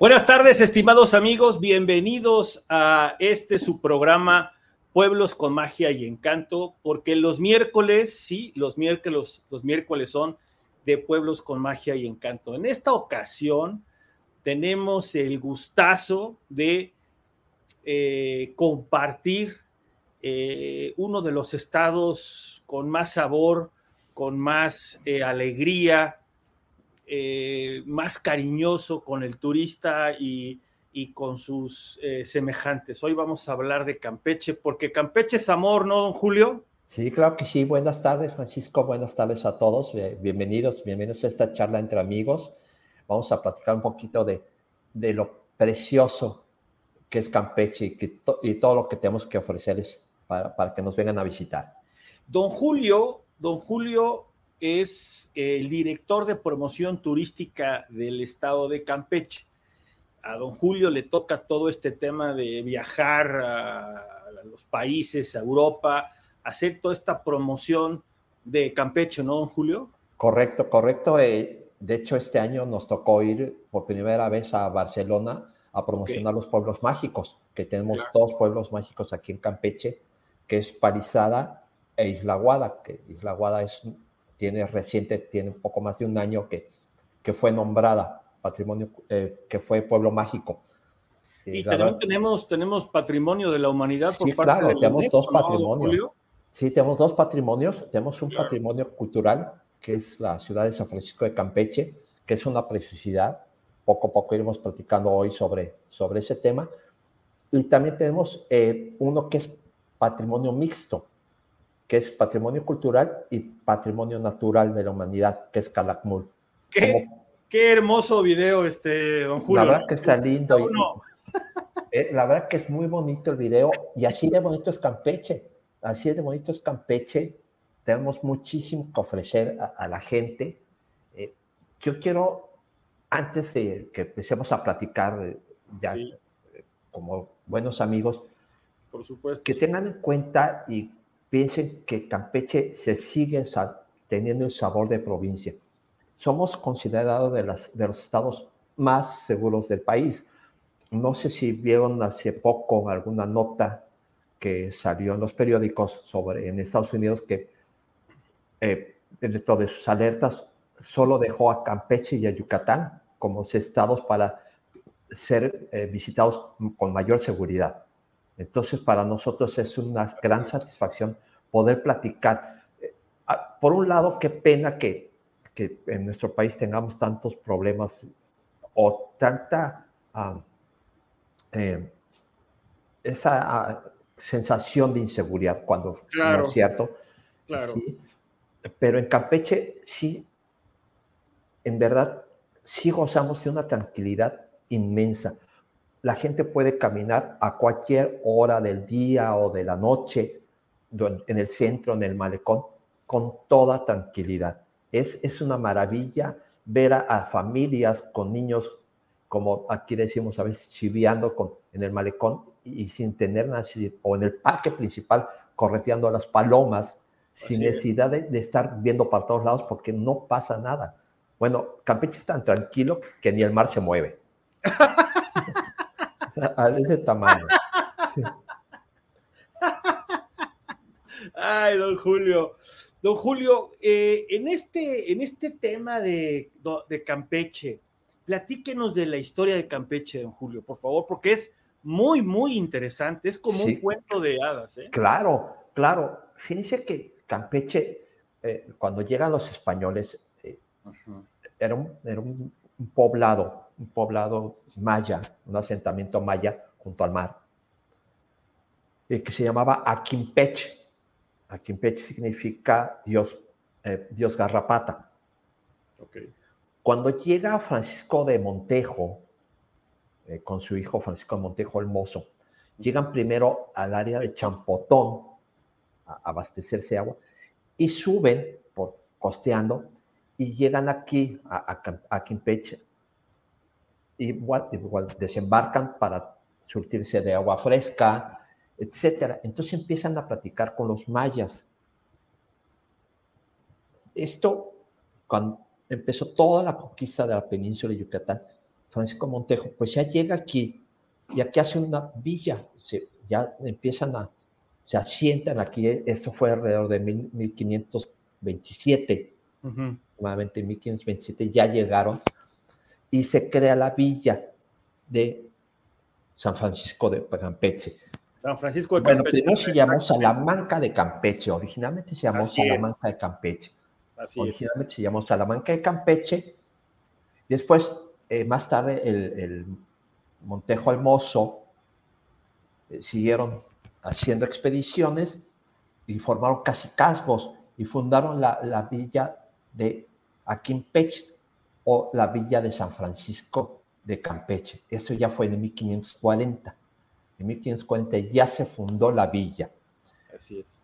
Buenas tardes, estimados amigos, bienvenidos a este su programa Pueblos con Magia y Encanto, porque los miércoles, sí, los miércoles, los miércoles son de Pueblos con Magia y Encanto. En esta ocasión tenemos el gustazo de eh, compartir eh, uno de los estados con más sabor, con más eh, alegría, eh, más cariñoso con el turista y, con sus eh, semejantes. Hoy vamos a hablar de Campeche, porque Campeche es amor, ¿no, don Julio? Sí, claro que sí. Buenas tardes, Francisco. Buenas tardes a todos. Bienvenidos, bienvenidos a esta charla entre amigos. Vamos a platicar un poquito de, de lo precioso que es Campeche y, que y todo lo que tenemos que ofrecerles para, para que nos vengan a visitar. Don Julio, don Julio es el director de promoción turística del estado de Campeche. A don Julio le toca todo este tema de viajar a, los países, a Europa, hacer toda esta promoción de Campeche, ¿no, don Julio? Correcto, correcto. Eh, de hecho, este año nos tocó ir por primera vez a Barcelona a promocionar los pueblos mágicos, que tenemos dos pueblos mágicos aquí en Campeche, que es Parizada e Isla Guada, que Isla Guada es tiene reciente, tiene un poco más de un año que, que fue nombrada patrimonio, eh, que fue pueblo mágico. Y, también tenemos, tenemos patrimonio de la humanidad por parte claro, tenemos dos patrimonios. Sí, tenemos dos patrimonios. Tenemos un patrimonio cultural, que es la ciudad de San Francisco de Campeche, que es una preciosidad. Poco a poco iremos platicando hoy sobre, sobre ese tema. Y también tenemos eh, uno que es patrimonio mixto, que es patrimonio cultural y patrimonio natural de la humanidad, que es Calakmul. Qué, qué hermoso video, este, don Julio. La verdad que está lindo. Eh, la verdad que es muy bonito el video y así de bonito es Campeche. Así de bonito es Campeche. Tenemos muchísimo que ofrecer a, la gente. Eh, yo quiero, antes de que empecemos a platicar, eh, ya como buenos amigos, Por supuesto. que tengan en cuenta y piensen que Campeche se sigue teniendo el sabor de provincia. Somos considerados de, las, de los estados más seguros del país. No sé si vieron hace poco alguna nota que salió en los periódicos sobre en Estados Unidos que eh, dentro de sus alertas solo dejó a Campeche y a Yucatán como estados para ser eh, visitados con mayor seguridad. Entonces, para nosotros es una gran satisfacción poder platicar. Eh, por un lado, qué pena que, que en nuestro país tengamos tantos problemas o tanta ah, eh, esa ah, sensación de inseguridad cuando no es cierto. Claro. Pero en Campeche sí, en verdad, sí gozamos de una tranquilidad inmensa la gente puede caminar a cualquier hora del día o de la noche en el centro, en el malecón, con toda tranquilidad. Es, es una maravilla ver a, familias con niños, como aquí decimos a veces, chiviando con, en el malecón y, sin tener nada, o en el parque principal, correteando a las palomas, sin necesidad de, de, estar viendo para todos lados porque no pasa nada. Bueno, Campeche es tan tranquilo que ni el mar se mueve. a ese tamaño. Ay, don Julio. Don Julio, eh, en, este, en este tema de, de, Campeche, platíquenos de la historia de Campeche, don Julio, por favor, porque es muy, muy interesante. Es como un cuento de hadas. ¿eh? Claro, claro. Fíjense que Campeche, eh, cuando llegan los españoles, era, un, era un poblado un poblado maya, un asentamiento maya junto al mar, eh, que se llamaba Aquimpech. Aquimpech significa Dios, eh, Dios garrapata. Cuando llega Francisco de Montejo, eh, con su hijo Francisco de Montejo el Mozo, llegan primero al área de Champotón a abastecerse de agua y suben por costeando y llegan aquí a, a, a igual, igual desembarcan para surtirse de agua fresca, etcétera. Entonces empiezan a platicar con los mayas. Esto, cuando empezó toda la conquista de la península de Yucatán, Francisco Montejo, pues ya llega aquí y aquí hace una villa, se, ya empiezan a, se asientan aquí, eso fue alrededor de 1527, nuevamente en 1527 ya llegaron y se crea la villa de San Francisco de Campeche. San Francisco de Campeche. Bueno, primero se llamó Salamanca de Campeche, originalmente se llamó Salamanca de Campeche. Así originalmente se llamó Salamanca de Campeche. Después, eh, más tarde, el, Montejo Almozo eh, siguieron haciendo expediciones y formaron casicazgos y fundaron la, la villa de Aquimpeche o la villa de San Francisco de Campeche. Eso ya fue en 1540. En 1540 ya se fundó la villa. Así es.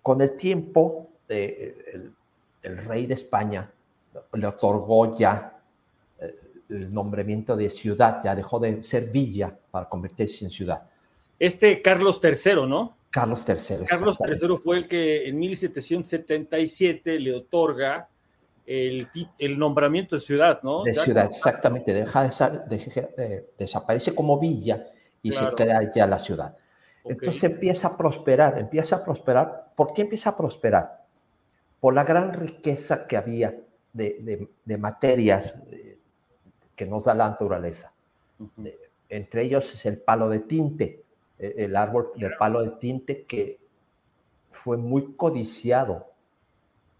Con el tiempo, eh, el, rey de España le otorgó ya eh, el nombramiento de ciudad, ya dejó de ser villa para convertirse en ciudad. Este Carlos III, ¿no? Carlos III. Carlos III fue el que en 1777 le otorga el, el nombramiento de ciudad, ¿no? De ciudad, exactamente. Deja de, desaparece como villa y se crea ya la ciudad. Entonces empieza a prosperar, empieza a prosperar. ¿Por qué empieza a prosperar? Por la gran riqueza que había de, materias eh, que nos da la naturaleza. Eh, entre ellos es el palo de tinte, eh, el árbol del palo de tinte que fue muy codiciado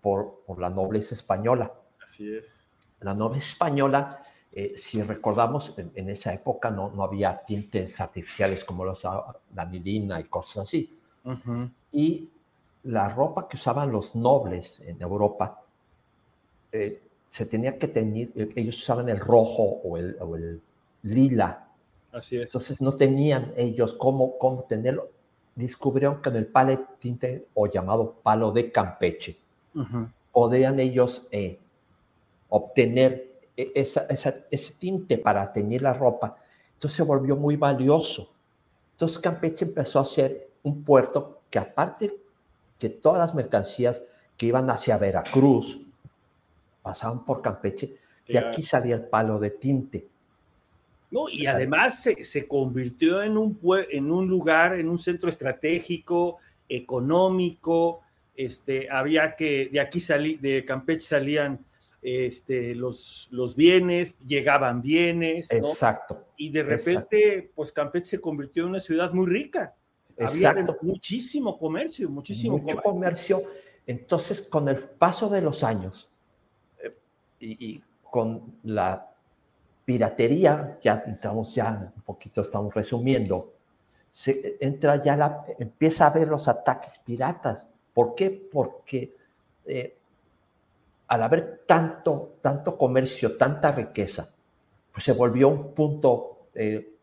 por, por la nobleza española. Así es. La nobleza española, eh, si recordamos, en, esa época no, no había tintes artificiales como los, la milina y cosas así. Y la ropa que usaban los nobles en Europa, eh, se tenía que tener, ellos usaban el rojo o el, o el lila Así es. Entonces no tenían ellos cómo, cómo tenerlo. Descubrieron que en el palo de tinte o llamado palo de Campeche podían ellos eh, obtener e, esa, ese tinte para teñir la ropa. Entonces se volvió muy valioso. Entonces Campeche empezó a ser un puerto que aparte que todas las mercancías que iban hacia Veracruz pasaban por Campeche, de aquí salía el palo de tinte. No, y además se, convirtió en un, en un lugar, en un centro estratégico, económico. Este, había que, de aquí salí, de Campeche salían este, los, los bienes, llegaban bienes. Exacto. Y de repente, pues Campeche se convirtió en una ciudad muy rica. Exacto. Había muchísimo comercio, muchísimo Mucho comercio. Entonces, con el paso de los años eh, y con la piratería, ya estamos ya un poquito, estamos resumiendo, se entra ya la, empieza a ver los ataques piratas. ¿Por qué? Porque eh, al haber tanto, tanto comercio, tanta riqueza, pues se volvió un punto, eh,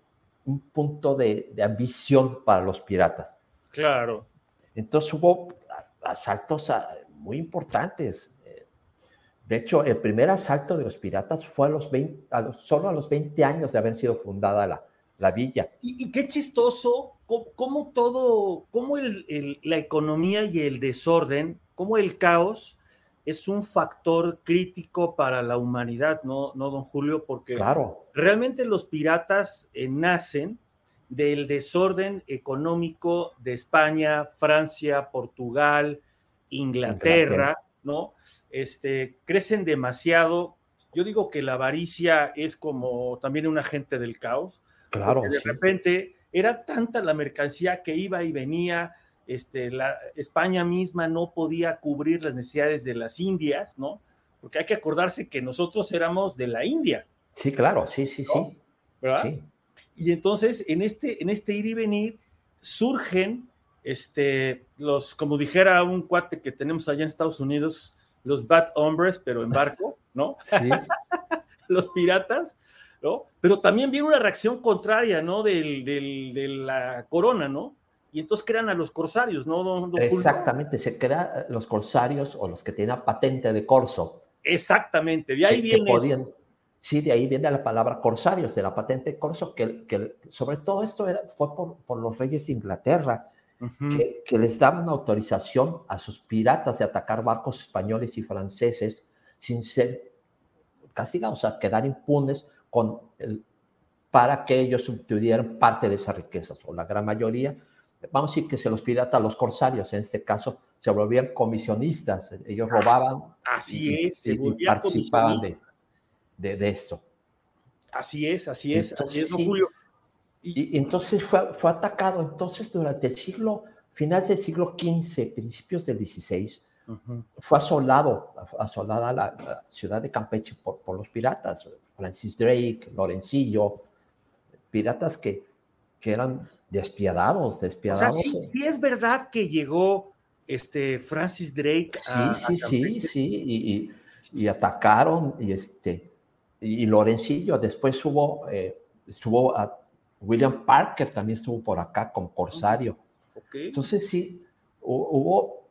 un punto de, de, ambición para los piratas. Claro. Entonces hubo asaltos muy importantes. De hecho, el primer asalto de los piratas fue a los 20, solo a los 20 años de haber sido fundada la, la villa. Y, qué chistoso, cómo, todo, cómo el, la economía y el desorden, cómo el caos es un factor crítico para la humanidad, ¿no, no don Julio? Porque claro. realmente los piratas eh, nacen del desorden económico de España, Francia, Portugal, Inglaterra. ¿no? este, crecen demasiado. Yo digo que la avaricia es como también un agente del caos. Claro. De repente era tanta la mercancía que iba y venía, este, la España misma no podía cubrir las necesidades de las Indias, ¿no? Porque hay que acordarse que nosotros éramos de la India. Sí, claro, sí, sí, sí. ¿Verdad? Y entonces en este, en este ir y venir surgen, este, los, como dijera un cuate que tenemos allá en Estados Unidos, los bad hombres, pero en barco, ¿no? Sí. los piratas, ¿no? Pero también viene una reacción contraria, ¿no? Del, de la corona, ¿no? Y entonces crean a los corsarios, ¿no? Exactamente, se crean eh, los corsarios o los que tienen patente de corso. Exactamente, de ahí viene. sí, de ahí viene la palabra corsarios, de la patente de corso, que, que sobre todo esto era, fue por, por los reyes de Inglaterra que, les daban autorización a sus piratas de atacar barcos españoles y franceses sin ser castigados, o sea, quedar impunes con el, para que ellos obtuvieran parte de esas riquezas, o la gran mayoría. Vamos a decir que se los piratas, los corsarios, en este caso, se volvían comisionistas, ellos robaban así y, es, se y volvían participaban de, de, de esto. Así es, así es, así es, Entonces, don sí. Julio. Y, y entonces fue, fue atacado. Entonces, durante el siglo, final del siglo XV, principios del XVI, Ujú. fue asolado, asolada la, la ciudad de Campeche por, por los piratas, Francis Drake, Lorencillo, piratas que, que eran despiadados, O sea, despiadados. sí, sí es verdad que llegó este Francis Drake Sí, a, sí, a sí, sí, y, y- y atacaron, y este, y Lorencillo, después hubo, eh, estuvo a William Parker, también estuvo por acá como corsario. Ok. Entonces sí, hu- hubo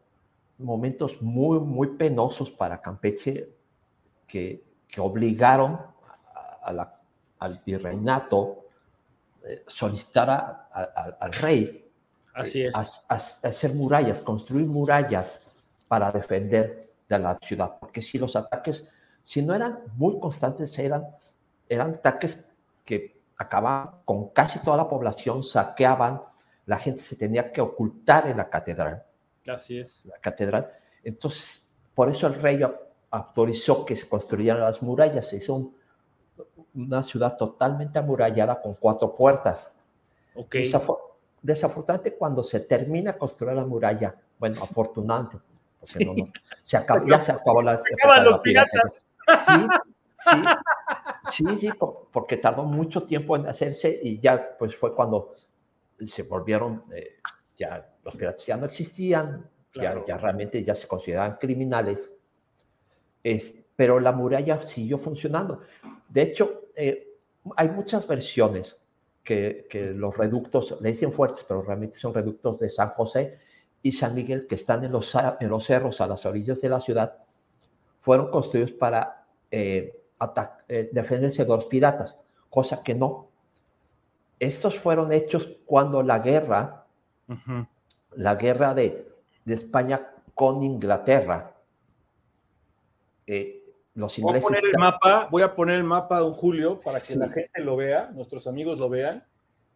momentos muy, muy penosos para Campeche que, que obligaron a- la- al virreinato eh, solicitar a- a- a- al rey Así eh, es. hacer murallas, construir murallas para defender de la ciudad, porque si los ataques, si no eran muy constantes, eran, eran ataques que acababan con casi toda la población, saqueaban, la gente se tenía que ocultar en la catedral, Así es. la catedral. Entonces, por eso el rey au- autorizó que se construyeran las murallas, se hizo un- una ciudad totalmente amurallada con cuatro puertas. Ok. Desafor- desafortunadamente, cuando se termina construir la muralla, bueno, afortunadamente, porque no, no, se acabó, ya se acabó la época acaban de los la piratería. Sí, sí, sí, sí, po- porque tardó mucho tiempo en hacerse y ya pues fue cuando se volvieron, eh, ya los piratas ya no existían, Claro. ya, ya realmente ya se consideraban criminales, es, pero la muralla siguió funcionando. De hecho, eh, hay muchas versiones que, que los reductos, le dicen fuertes, pero realmente son reductos de San José y San Miguel que están en los, en los cerros a las orillas de la ciudad, fueron construidos para eh, eh, defenderse de los piratas, cosa que no. Estos fueron hechos cuando la guerra, Ujú. la guerra de, de España con Inglaterra, eh, los Voy a ingleses... poner el mapa, voy a poner el mapa, don Julio, para que Sí. la gente lo vea, nuestros amigos lo vean,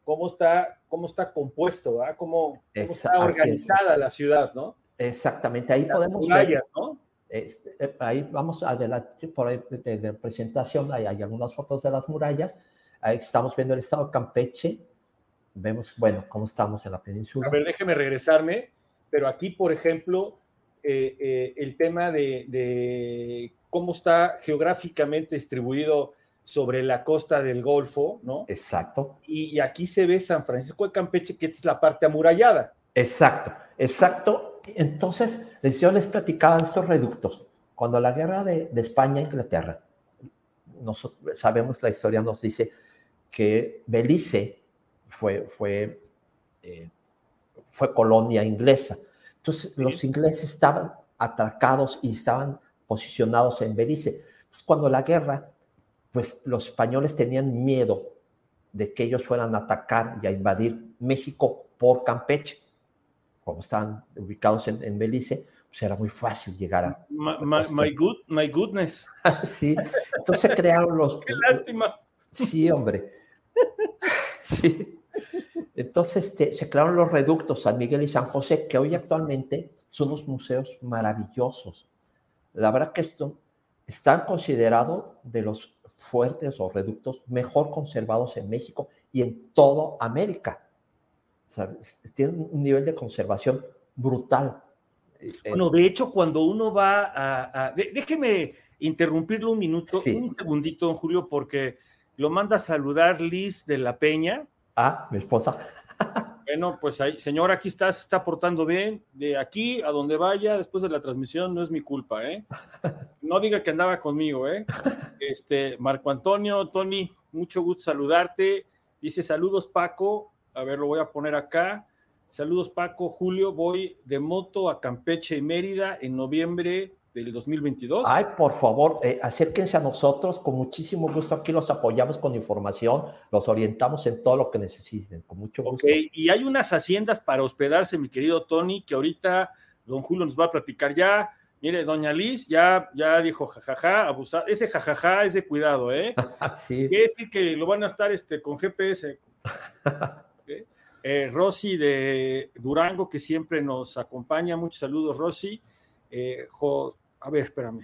cómo está, cómo está compuesto, ¿verdad? Cómo, cómo está así es. organizada la ciudad, ¿no? Exactamente, ahí Las podemos ver murallas, ¿no? Este, eh, ahí vamos adelante, por ahí de, de presentación, hay, hay algunas fotos de las murallas. Ahí estamos viendo el estado de Campeche. Vemos, bueno, cómo estamos en la península. A ver, déjeme regresarme, pero aquí, por ejemplo, eh, eh, el tema de, de cómo está geográficamente distribuido sobre la costa del Golfo, ¿no? Exacto, Y, y aquí se ve San Francisco de Campeche, que es la parte amurallada. exacto, exacto. Entonces, les- yo les platicaba estos reductos. Cuando la guerra de, de España e Inglaterra, nosotros sabemos la historia, nos dice que Belice fue, fue, eh, fue colonia inglesa. Entonces, los ingleses estaban atracados y estaban posicionados en Belice. Entonces, cuando la guerra, pues los españoles tenían miedo de que ellos fueran a atacar y a invadir México por Campeche. Como estaban ubicados en, en Belice, pues era muy fácil llegar a... My, my- my good, my goodness. sí, entonces crearon los... Qué lástima. Sí, hombre. Sí. Entonces este, se crearon los reductos San Miguel y San José, que hoy actualmente son unos museos maravillosos. La verdad que esto, están considerados de los fuertes o reductos mejor conservados en México y en toda América. O sea, es- tienen un nivel de conservación brutal. Eh, Bueno, de hecho, cuando uno va a... déjeme interrumpirlo un minuto, Sí. un segundito, don Julio, porque lo manda a saludar Liz de la Peña. ah, mi esposa. Bueno, pues ahí, señor, aquí está, se está portando bien. De aquí a donde vaya, después de la transmisión, no es mi culpa, ¿eh? No diga que andaba conmigo, ¿eh? Este, Marco Antonio, Tony, mucho gusto saludarte. Dice saludos, Paco. A ver, lo voy a poner acá. Saludos, Paco. Julio, voy de moto a Campeche y Mérida en noviembre del 2022. Ay, por favor, eh, acérquense a nosotros, con muchísimo gusto aquí los apoyamos con información, los orientamos en todo lo que necesiten, con mucho Ok, gusto. y hay unas haciendas para hospedarse, mi querido Tony, que ahorita don Julio nos va a platicar ya. Mire, doña Liz ya, ya dijo jajaja, abusar. Ese jajaja es de cuidado, ¿eh? sí. Quiere decir que lo van a estar este, con GPS. Eh, Rosy de Durango, que siempre nos acompaña. Muchos saludos, Rosy. Eh, a ver, espérame.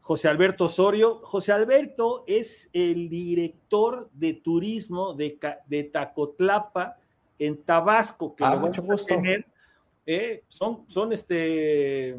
José Alberto Osorio. José Alberto es el director de turismo de, de Tacotlapa en Tabasco, que ah, lo mucho gusto. tener. Eh, son, son este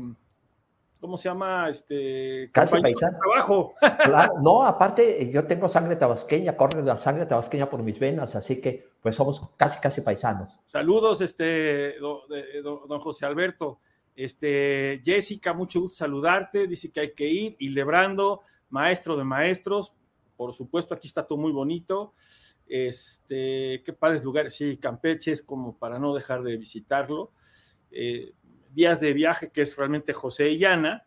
¿cómo se llama? Este, Casi paisano. Trabajo. Claro, no, aparte yo tengo sangre tabasqueña, corre la sangre tabasqueña por mis venas, así que pues somos casi, casi paisanos. Saludos, este, don, José Alberto. Este, Jessica, mucho gusto saludarte, dice que hay que ir, y Lebrando, maestro de maestros, por supuesto, aquí está todo muy bonito. Este, qué padres lugares, sí, Campeche es como para no dejar de visitarlo. Eh, días de viaje, que es realmente José y Ana.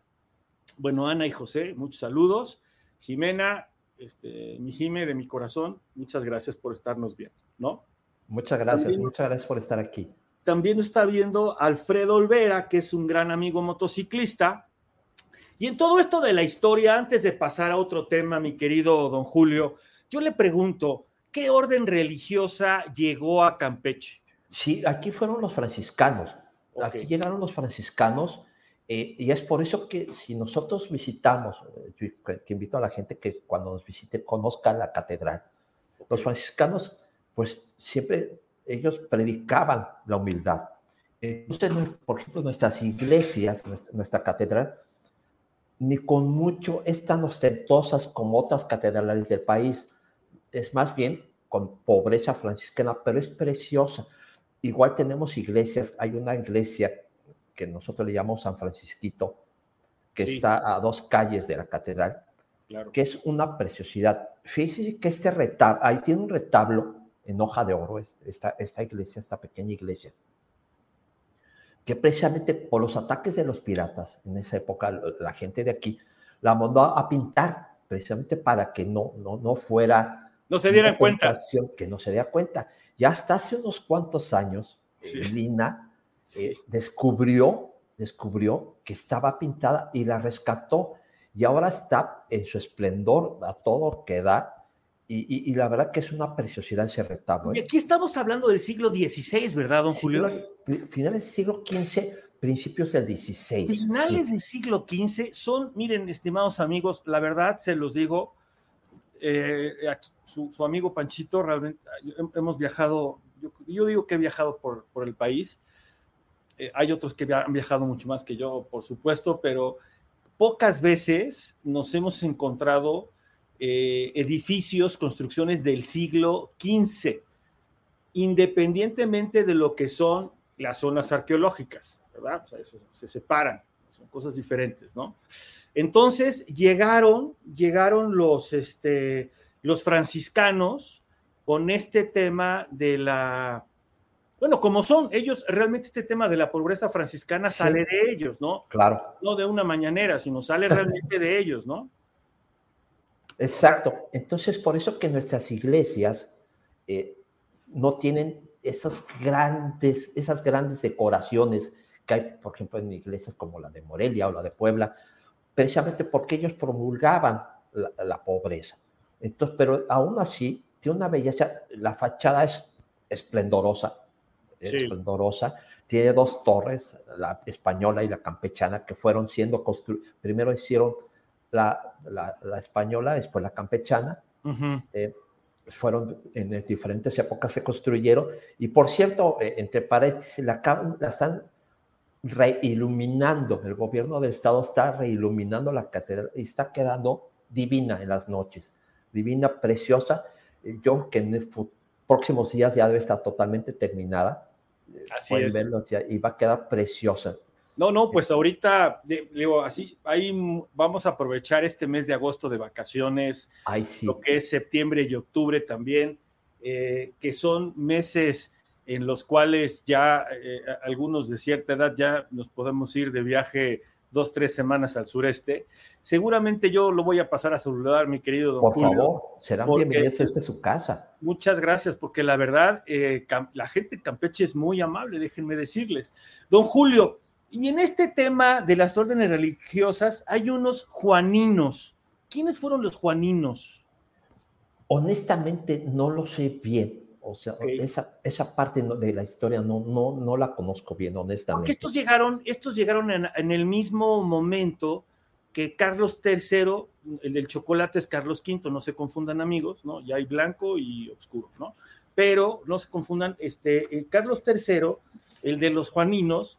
Bueno, Ana y José, muchos saludos. Jimena, este, mi Jime de mi corazón, muchas gracias por estarnos viendo, ¿no? Muchas gracias, muchas gracias por estar aquí. También está viendo Alfredo Olvera, que es un gran amigo motociclista. Y en todo esto de la historia, antes de pasar a otro tema, mi querido don Julio, yo le pregunto, ¿qué orden religiosa llegó a Campeche? Sí, aquí fueron los franciscanos. Aquí llegaron los franciscanos eh, y es por eso que si nosotros visitamos, eh, que invito a la gente que cuando nos visite conozca la catedral, los franciscanos pues siempre ellos predicaban la humildad. Entonces, por ejemplo, nuestras iglesias, nuestra, catedral, ni con mucho es tan ostentosas como otras catedrales del país. Es más bien con pobreza franciscana, pero es preciosa. Igual tenemos iglesias, hay una iglesia que nosotros le llamamos San Francisquito, que está a dos calles de la catedral, que es una preciosidad. Fíjense que este retablo, ahí tiene un retablo en hoja de oro, esta, esta iglesia, esta pequeña iglesia, que precisamente por los ataques de los piratas, en esa época la gente de aquí la mandó a pintar, precisamente para que no, no, no fuera... No se dieran cuenta. Que no se diera cuenta. Ya hasta hace unos cuantos años, Lina eh, descubrió, descubrió que estaba pintada y la rescató y ahora está en su esplendor a todo que da. Y, la verdad que es una preciosidad ese retablo. Y ¿eh? aquí estamos hablando del siglo XVI, ¿verdad, don Julio? Finales del siglo XV, principios del XVI. Finales del siglo XV son, miren, estimados amigos, la verdad se los digo, eh, su, amigo Panchito, realmente hemos viajado, yo, digo que he viajado por, por el país, eh, hay otros que han viajado mucho más que yo, por supuesto, pero pocas veces nos hemos encontrado eh, edificios, construcciones del siglo XV, independientemente de lo que son las zonas arqueológicas, ¿verdad? O sea, eso, se separan, son cosas diferentes, ¿no? Entonces llegaron, llegaron los, este, los franciscanos con este tema de la, bueno, como son ellos, realmente este tema de la pobreza franciscana sale de ellos, ¿no? Claro. No de una mañanera, sino sale realmente de ellos, ¿no? Exacto. Entonces, por eso que nuestras iglesias eh, no tienen esos grandes, esas grandes decoraciones que hay, por ejemplo, en iglesias como la de Morelia o la de Puebla, precisamente porque ellos promulgaban la, pobreza. Entonces, pero aún así, tiene una belleza, la fachada es esplendorosa, esplendorosa, tiene dos torres, la española y la campechana, que fueron siendo construidas, primero hicieron la, la, española, después la campechana, eh, fueron en diferentes épocas se construyeron, y por cierto, eh, entre paréntesis, la, la están reiluminando, el gobierno del estado está reiluminando la catedral y está quedando divina en las noches, divina, preciosa. Yo creo que en próximos días ya debe estar totalmente terminada. Así Pueden verlo y va a quedar preciosa. No, no, pues ahorita, digo, así, ahí vamos a aprovechar este mes de agosto de vacaciones, lo que es septiembre y octubre también, eh, que son meses en los cuales ya eh, algunos de cierta edad ya nos podemos ir de viaje dos, tres semanas al sureste. Seguramente yo lo voy a pasar a saludar, mi querido don Por favor, serán bienvenidos, esta es su casa. Muchas gracias, porque la verdad, eh, la gente de Campeche es muy amable, déjenme decirles. Don Julio, Y en este tema de las órdenes religiosas hay unos juaninos. ¿Quiénes fueron los juaninos? Honestamente no lo sé bien. O sea, esa, esa parte de la historia no, no, no la conozco bien, honestamente. Porque estos llegaron, estos llegaron en, el mismo momento que Carlos III, el del chocolate es Carlos V, no se confundan amigos, ¿no? Ya hay blanco y oscuro, ¿no? Pero no se confundan, este, eh, Carlos III, el de los juaninos,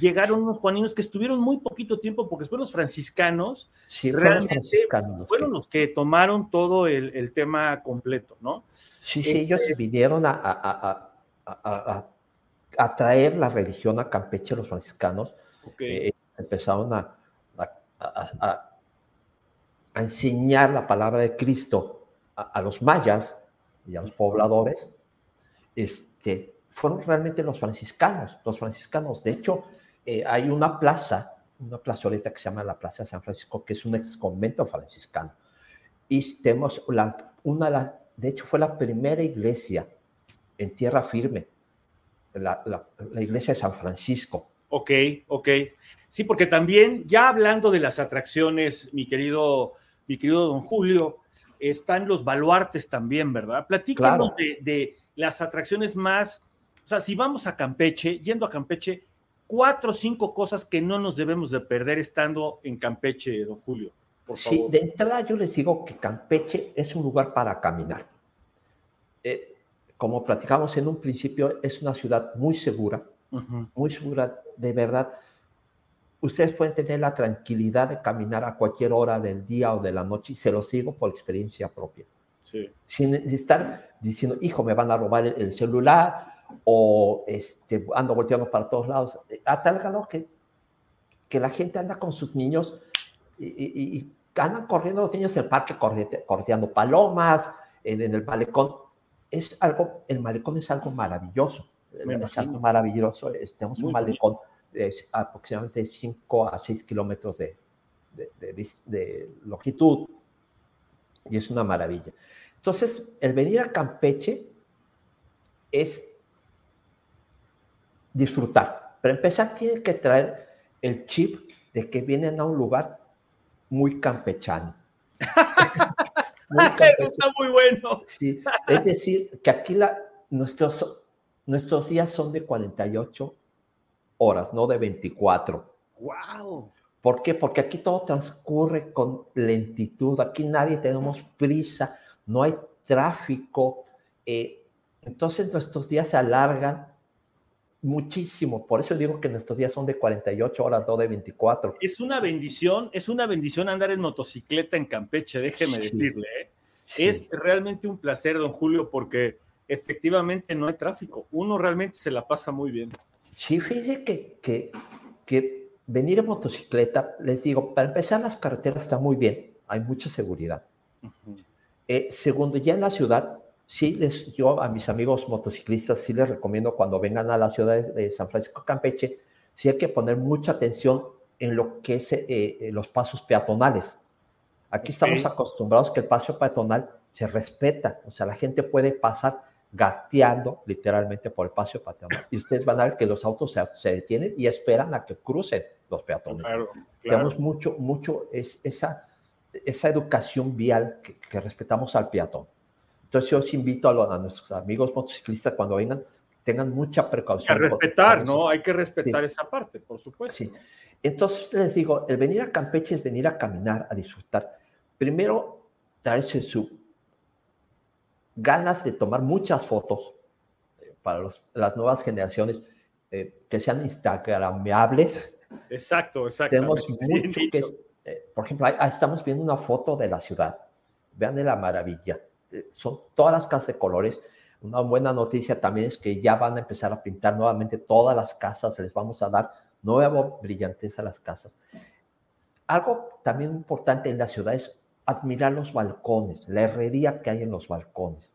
llegaron unos juaninos que estuvieron muy poquito tiempo, porque después los franciscanos, sí, realmente franciscanos fueron los que tomaron todo el, el tema completo, ¿no? Sí, sí, ellos este vinieron a, a, traer la religión a Campeche, los franciscanos. Eh, empezaron a, enseñar la palabra de Cristo a, los mayas y a los pobladores. Este, fueron realmente los franciscanos, los franciscanos. De hecho, eh, hay una plaza, una plazoleta que se llama la Plaza de San Francisco, que es un ex convento franciscano. Y tenemos la, una de las de hecho, fue la primera iglesia en tierra firme, la, iglesia de San Francisco. Ok, ok. Sí, porque también, ya hablando de las atracciones, mi querido, mi querido don Julio, están los baluartes también, ¿verdad? Platícanos de, las atracciones más, sea, si vamos a Campeche, yendo a Campeche, cuatro o cinco cosas que no nos debemos de perder estando en Campeche, don Julio. Sí, de entrada yo les digo que Campeche es un lugar para caminar. Eh, como platicamos en un principio, es una ciudad muy segura, muy segura, de verdad. Ustedes pueden tener la tranquilidad de caminar a cualquier hora del día o de la noche, y se los digo por experiencia propia. Sin estar diciendo, hijo, me van a robar el, celular o este, ando volteando para todos lados. A tal grado que, que la gente anda con sus niños y, andan corriendo los niños en el parque, correteando palomas, en, el malecón. Es algo, el malecón es algo maravilloso. es algo maravilloso. Tenemos un malecón de aproximadamente 5 a 6 kilómetros de, de, longitud y es una maravilla. Entonces, el venir a Campeche es disfrutar. Para empezar, tienen que traer el chip de que vienen a un lugar muy campechano. Eso está muy bueno. Sí, es decir, que aquí la, nuestros, nuestros días son de 48 horas, no de 24. ¡Wow! ¿Por qué? Porque aquí todo transcurre con lentitud, aquí nadie tenemos prisa, no hay tráfico. Eh, entonces nuestros días se alargan muchísimo. Por eso digo que nuestros días son de 48 horas, no de 24. Es una bendición, es una bendición andar en motocicleta en Campeche, déjeme decirle. ¿eh? Es realmente un placer, don Julio, porque efectivamente no hay tráfico. Uno realmente se la pasa muy bien. Sí, fíjese que, que, que venir en motocicleta, les digo, para empezar las carreteras están muy bien, hay mucha seguridad. Eh, segundo, ya en la ciudad sí les, yo a mis amigos motociclistas sí les recomiendo cuando vengan a la ciudad de, San Francisco Campeche, sí hay que poner mucha atención en lo que es eh, eh, los pasos peatonales. Aquí estamos acostumbrados que el paso peatonal se respeta, o sea, la gente puede pasar gateando literalmente por el paso peatonal y ustedes van a ver que los autos se, detienen y esperan a que crucen los peatones. Tenemos mucho, mucho es, esa, esa educación vial que respetamos al peatón. Entonces yo os invito a, nuestros amigos motociclistas cuando vengan, tengan mucha precaución. Hay que respetar, ¿no? Hay que respetar esa parte, por supuesto. Sí. Entonces les digo, el venir a Campeche es venir a caminar, a disfrutar. Primero, traerse su ganas de tomar muchas fotos eh, para las nuevas generaciones eh, que sean instagramables. Exacto, exacto. Tenemos mucho que, eh, por ejemplo, estamos viendo una foto de la ciudad. Vean de la maravilla son todas las casas de colores. Una buena noticia también es que ya van a empezar a pintar nuevamente todas las casas, les vamos a dar nueva brillantez a las casas. Algo también importante en la ciudad es admirar los balcones, la herrería que hay en los balcones,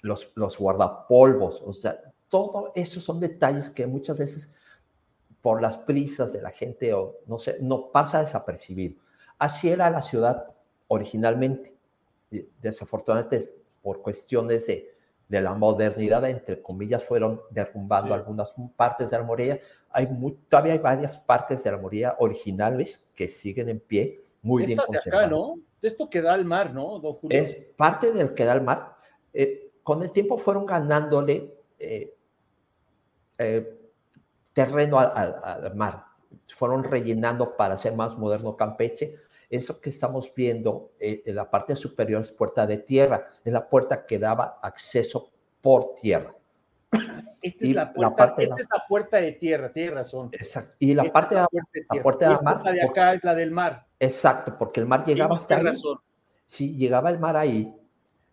los, los guardapolvos, o sea, todo eso son detalles que muchas veces por las prisas de la gente o no sé, no pasa desapercibido. Así era la ciudad originalmente desafortunadamente por cuestiones de, de la modernidad, entre comillas, fueron derrumbando algunas partes de la muralla. Hay todavía hay varias partes de la muralla originales que siguen en pie, muy bien conservadas. De acá, ¿no? esto que da al mar, ¿no, don Julio? Es parte del que da al mar. Eh, con el tiempo fueron ganándole eh, eh, terreno al, mar, fueron rellenando para hacer más moderno Campeche. Eso que estamos viendo en la parte superior es puerta de tierra, es la puerta que daba acceso por tierra. Esta, es la, puerta, esta es la puerta de tierra, tiene razón. Exacto. Y la parte de la, puerta de, mar. La de acá es la del mar. Exacto, porque el mar llegaba hasta ahí. Razón. Sí, llegaba el mar ahí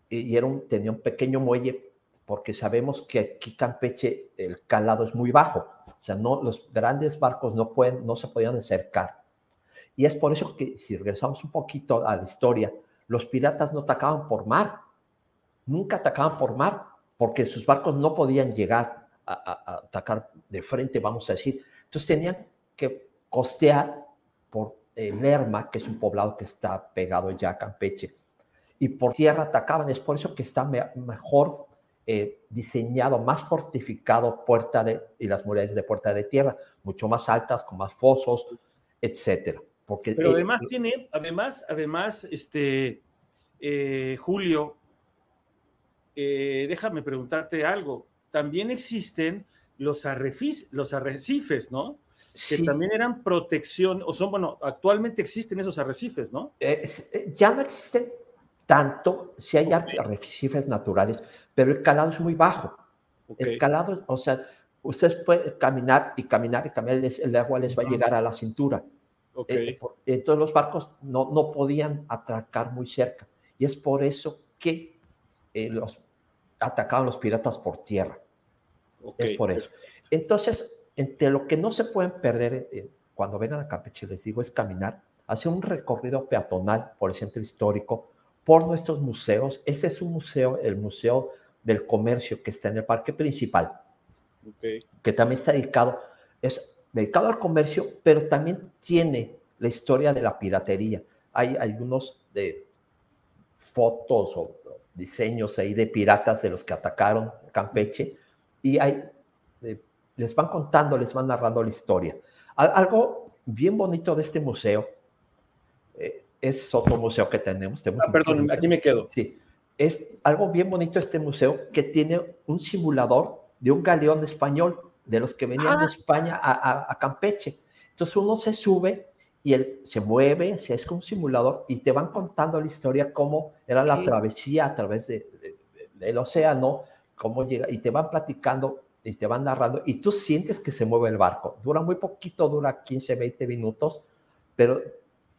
y era un, tenía un pequeño muelle porque sabemos que aquí Campeche el calado es muy bajo. O sea, no, los grandes barcos no, pueden, no se podían acercar. Y es por eso que si regresamos un poquito a la historia, los piratas no atacaban por mar. Nunca atacaban por mar porque sus barcos no podían llegar a, atacar de frente, vamos a decir. Entonces tenían que costear por Lerma, que es un poblado que está pegado ya a Campeche, y por tierra atacaban. Es por eso que está mejor eh, diseñado, más fortificado Puerta de, y las murallas de Puerta de Tierra, mucho más altas, con más fosos, etcétera. Porque, Pero además tiene, además, además, este, eh, Julio, eh, déjame preguntarte algo. También existen los, los arrecifes, ¿no? Que también eran protección, o son, bueno, actualmente existen esos arrecifes, ¿no? Eh, ya no existen tanto, si hay arrecifes naturales, pero el calado es muy bajo. El calado, o sea, ustedes pueden caminar y caminar y caminar, el agua les va a llegar a la cintura. Okay. entonces los barcos no, no podían atracar muy cerca. Y es por eso que los atacaban los piratas por tierra. Es por eso. Entonces, entre lo que no se pueden perder eh, cuando vengan a Campeche, les digo, es caminar, hacer un recorrido peatonal por el centro histórico, por nuestros museos. Ese es un museo, el Museo del Comercio, que está en el parque principal, que también está dedicado, es dedicado al comercio, pero también tiene la historia de la piratería. Hay algunos de fotos o diseños ahí de piratas de los que atacaron Campeche y hay, eh, les van contando, les van narrando la historia. algo bien bonito de este museo eh, es otro museo que tenemos. Ah, perdón, aquí me quedo. Sí, es algo bien bonito este museo que tiene un simulador de un galeón español de los que venían de ah. España a, a Campeche. Entonces uno se sube y él se mueve, se es como un simulador y te van contando la historia cómo era la travesía a través de, del océano, cómo llega y te van platicando y te van narrando y tú sientes que se mueve el barco. Dura muy poquito, dura 15, 20 minutos, pero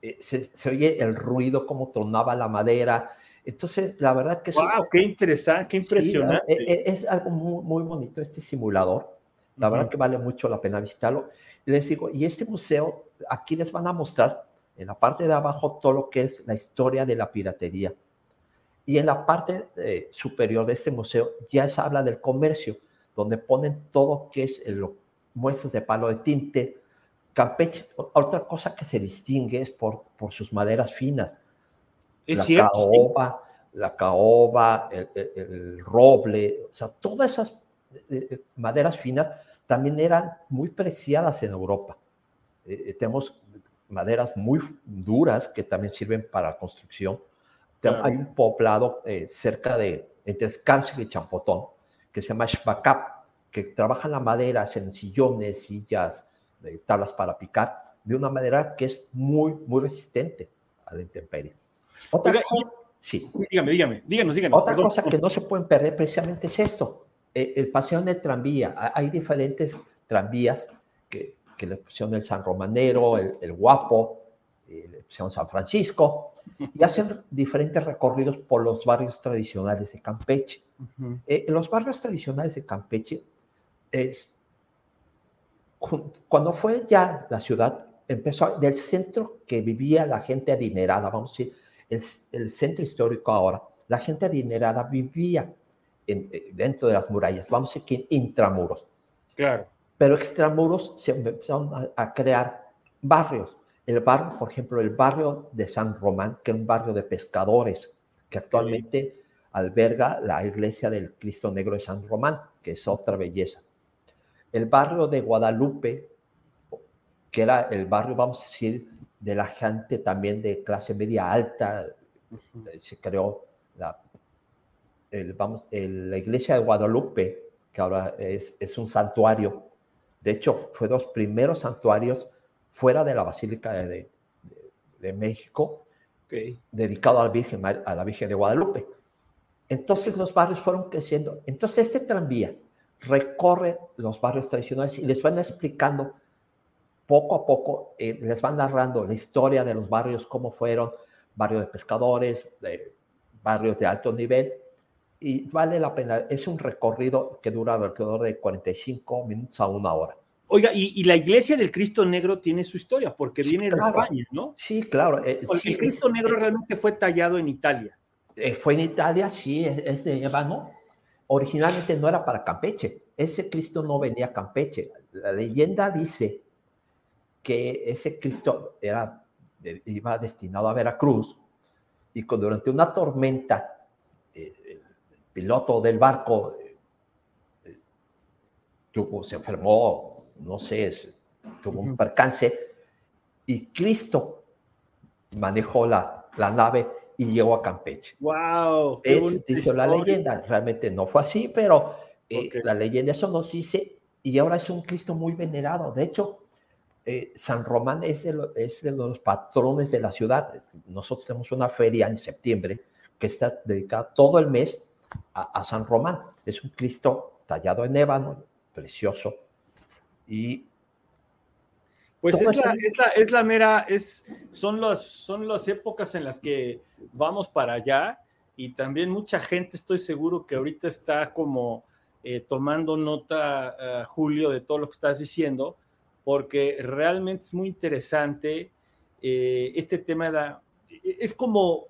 eh, se, oye el ruido, cómo tronaba la madera. Entonces, la verdad que es... ¡Wow! ¡Qué interesante! ¡Qué impresionante! E, e, es, algo muy, muy bonito este simulador. La verdad que vale mucho la pena visitarlo. Les digo, y este museo, aquí les van a mostrar en la parte de abajo todo lo que es la historia de la piratería. Y en la parte eh, superior de este museo ya se habla del comercio, donde ponen todo que es el, muestras de palo de tinte. Campeche, otra cosa que se distingue es por, por sus maderas finas. Es la cierto, caoba, la caoba, el, el, roble, o sea, todas esas eh, eh, maderas finas también eran muy preciadas en Europa. Eh, tenemos maderas muy duras que también sirven para construcción. Hay un poblado cerca de, entre Escárcega y Champotón, que se llama Xbacap, que trabaja la madera en sillones, sillas, tablas para picar, de una madera que es muy, muy resistente a la intemperie. Otra cosa, sí. Dígame, dígame, díganos, díganos. Otra cosa que no se pueden perder precisamente es esto. Eh, el paseo en el tranvía. Hay diferentes tranvías que, que le pusieron el San Romanero, el, Guapo, eh, le pusieron San Francisco, y hacen diferentes recorridos por los barrios tradicionales de Campeche. Eh, en los barrios tradicionales de Campeche, es, cuando fue ya la ciudad, empezó del centro que vivía la gente adinerada, vamos a decir, el, el centro histórico ahora, la gente adinerada vivía eh, dentro de las murallas, vamos a decir intramuros. Claro. Pero extramuros se empezaron a, crear barrios. El barrio, por ejemplo, el barrio de San Román, que es un barrio de pescadores, que actualmente alberga la iglesia del Cristo Negro de San Román, que es otra belleza. El barrio de Guadalupe, que era el barrio, vamos a decir, de la gente también de clase media alta, se creó la, vamos, la iglesia de Guadalupe, que ahora es, es un santuario. De hecho, fue de los primeros santuarios fuera de la Basílica de, de, México, dedicado a la, Virgen, a la Virgen de Guadalupe. Entonces los barrios fueron creciendo. Entonces este tranvía recorre los barrios tradicionales y les van explicando poco a poco, eh, les van narrando la historia de los barrios, cómo fueron, barrios de pescadores, de barrios de alto nivel, y vale la pena. Es un recorrido que dura alrededor de 45 minutos a una hora. Oiga, y, la iglesia del Cristo Negro tiene su historia, porque viene de España, ¿no? Sí, claro. Eh, el Cristo Negro realmente fue tallado en Italia. Eh, fue en Italia, sí, es, de Ébano. Originalmente no era para Campeche. Ese Cristo no venía a Campeche. La leyenda dice que ese Cristo era, iba destinado a Veracruz y cuando durante una tormenta piloto del barco se enfermó no sé, tuvo un percance y Cristo manejó la, la nave y llegó a Campeche. ¡Wow! Es, dice la leyenda, realmente no fue así, pero eh, la leyenda eso nos dice, y ahora es un Cristo muy venerado. De hecho, eh, San Román es de, es de, los patrones de la ciudad. Nosotros tenemos una feria en septiembre que está dedicada todo el mes a, a San Román. Es un Cristo tallado en ébano, precioso, y pues es la, es la, es la, mera, es, son, los, son las épocas en las que vamos para allá y también mucha gente, estoy seguro que ahorita está como eh, tomando nota, uh, Julio, de todo lo que estás diciendo, porque realmente es muy interesante eh, este tema, de, es como,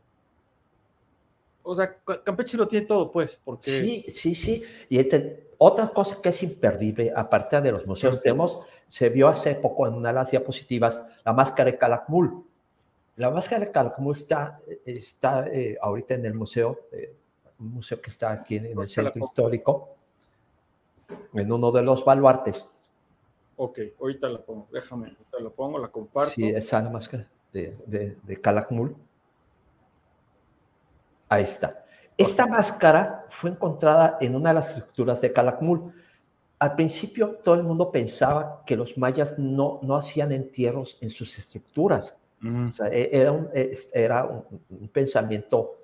o sea, Campeche lo tiene todo, pues, porque... Sí, sí, sí, y este, otra cosa que es imperdible, aparte de los museos, tenemos, se vio hace poco en una de las diapositivas, la máscara de Calakmul. La máscara de Calakmul está, está eh, ahorita en el museo, eh, un museo que está aquí en, el centro histórico, en uno de los baluartes. Ok, ahorita la pongo, déjame, ahorita la pongo, la comparto. Sí, esa es la máscara de, de, de Calakmul. Ahí está. Esta máscara fue encontrada en una de las estructuras de Calakmul. Al principio todo el mundo pensaba que los mayas no, no hacían entierros en sus estructuras. E, era, un, era un, pensamiento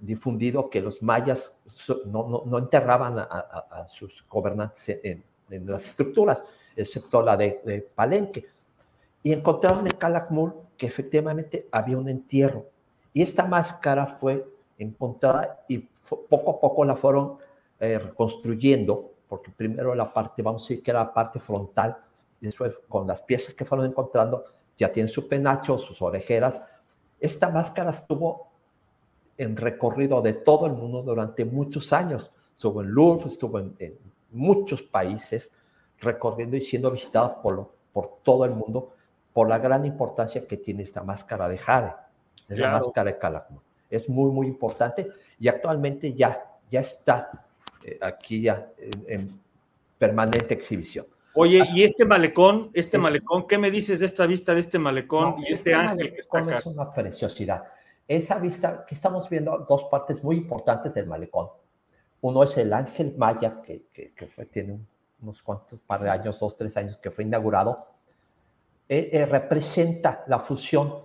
difundido que los mayas no, no, enterraban a, sus gobernantes en, las estructuras, excepto la de, Palenque. Y encontraron en Calakmul que efectivamente había un entierro. Y esta máscara fue encontrada y poco a poco la fueron eh, reconstruyendo, porque primero la parte, vamos a decir que era la parte frontal, y después con las piezas que fueron encontrando, ya tiene su penacho, sus orejeras. Esta máscara estuvo en recorrido de todo el mundo durante muchos años. Estuvo en Louvre, estuvo en, muchos países, recorriendo y siendo visitada por, por todo el mundo por la gran importancia que tiene esta máscara de jade, la máscara de Calakmul es muy, muy importante y actualmente ya, ya está eh, aquí ya en, permanente exhibición. Oye, y este malecón, este malecón, ¿qué me dices de esta vista de este malecón y este, este ángel que está acá? Es una preciosidad. Esa vista, que estamos viendo dos partes muy importantes del malecón. Uno es el ángel maya, que, que, tiene unos cuantos par de años, dos, tres años, que fue inaugurado. Eh, eh, representa la fusión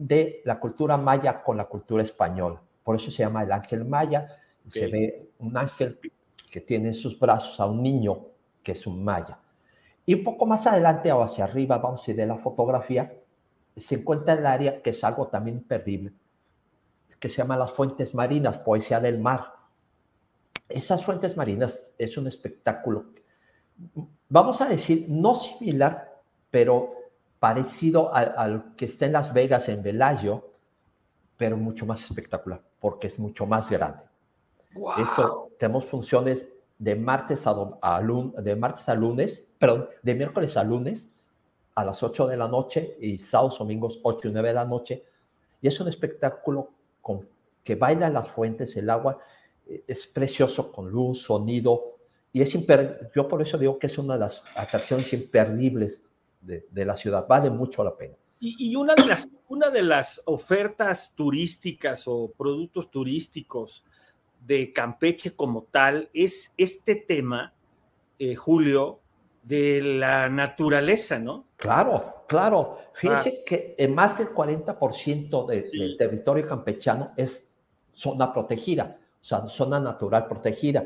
de la cultura maya con la cultura española. Por eso se llama el ángel maya. Se ve un ángel que tiene en sus brazos a un niño que es un maya. Y un poco más adelante o hacia arriba, vamos a ir de la fotografía, se encuentra el área que es algo también imperdible, que se llama las fuentes marinas, poesía del mar. Estas fuentes marinas es un espectáculo, vamos a decir, no similar, pero parecido al, que está en Las Vegas, en Velayo, pero mucho más espectacular, porque es mucho más grande. Eso, tenemos funciones de martes a, de martes a lunes, perdón, de miércoles a lunes a las 8 de la noche y sábados, domingos 8 y 9 de la noche. Y es un espectáculo con, que baila las fuentes, el agua, es precioso con luz, sonido, y es yo por eso digo que es una de las atracciones imperdibles de, de la ciudad, vale mucho la pena. Y, una, de las, una de las ofertas turísticas o productos turísticos de Campeche como tal es este tema, eh, Julio, de la naturaleza, ¿no? Claro, claro. Fíjense ah. que más del 40% del territorio campechano es zona protegida, o sea, zona natural protegida.